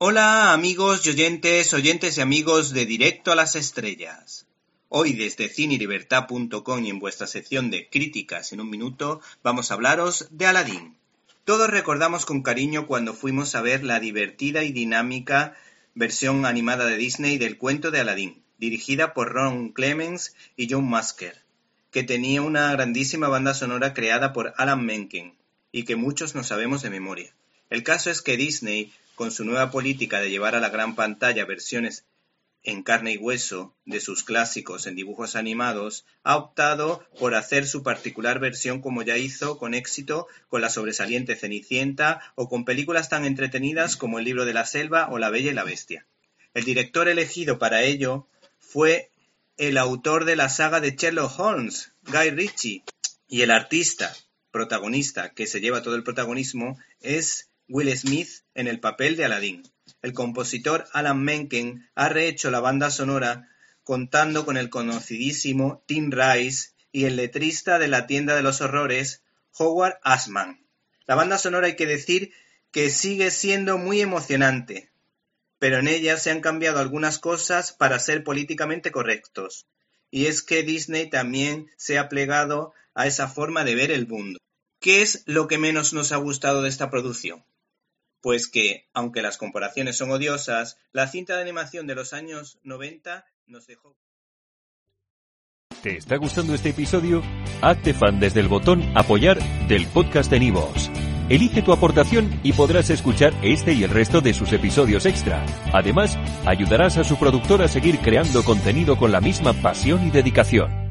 Hola amigos y oyentes, oyentes y amigos de Directo a las Estrellas. Hoy desde cinelibertad.com y en vuestra sección de críticas en un minuto vamos a hablaros de Aladdin. Todos recordamos con cariño cuando fuimos a ver la divertida y dinámica versión animada de Disney del cuento de Aladdin, dirigida por Ron Clements y John Masker, que tenía una grandísima banda sonora creada por Alan Menken y que muchos no sabemos de memoria. El caso es que Disney con su nueva política de llevar a la gran pantalla versiones en carne y hueso de sus clásicos en dibujos animados, ha optado por hacer su particular versión como ya hizo con éxito con la sobresaliente Cenicienta o con películas tan entretenidas como El libro de la selva o La Bella y la Bestia. El director elegido para ello fue el autor de la saga de Sherlock Holmes, Guy Ritchie, y el artista protagonista que se lleva todo el protagonismo es Will Smith en el papel de Aladdin. El compositor Alan Menken ha rehecho la banda sonora contando con el conocidísimo Tim Rice y el letrista de La tienda de los horrores, Howard Ashman. La banda sonora hay que decir que sigue siendo muy emocionante, pero en ella se han cambiado algunas cosas para ser políticamente correctos. Y es que Disney también se ha plegado a esa forma de ver el mundo. ¿Qué es lo que menos nos ha gustado de esta producción? Pues que, aunque las comparaciones son odiosas, la cinta de animación de los años 90 nos dejó. ¿Te está gustando este episodio? Hazte fan desde el botón Apoyar del podcast de Nivos. Elige tu aportación y podrás escuchar este y el resto de sus episodios extra. Además, ayudarás a su productor a seguir creando contenido con la misma pasión y dedicación.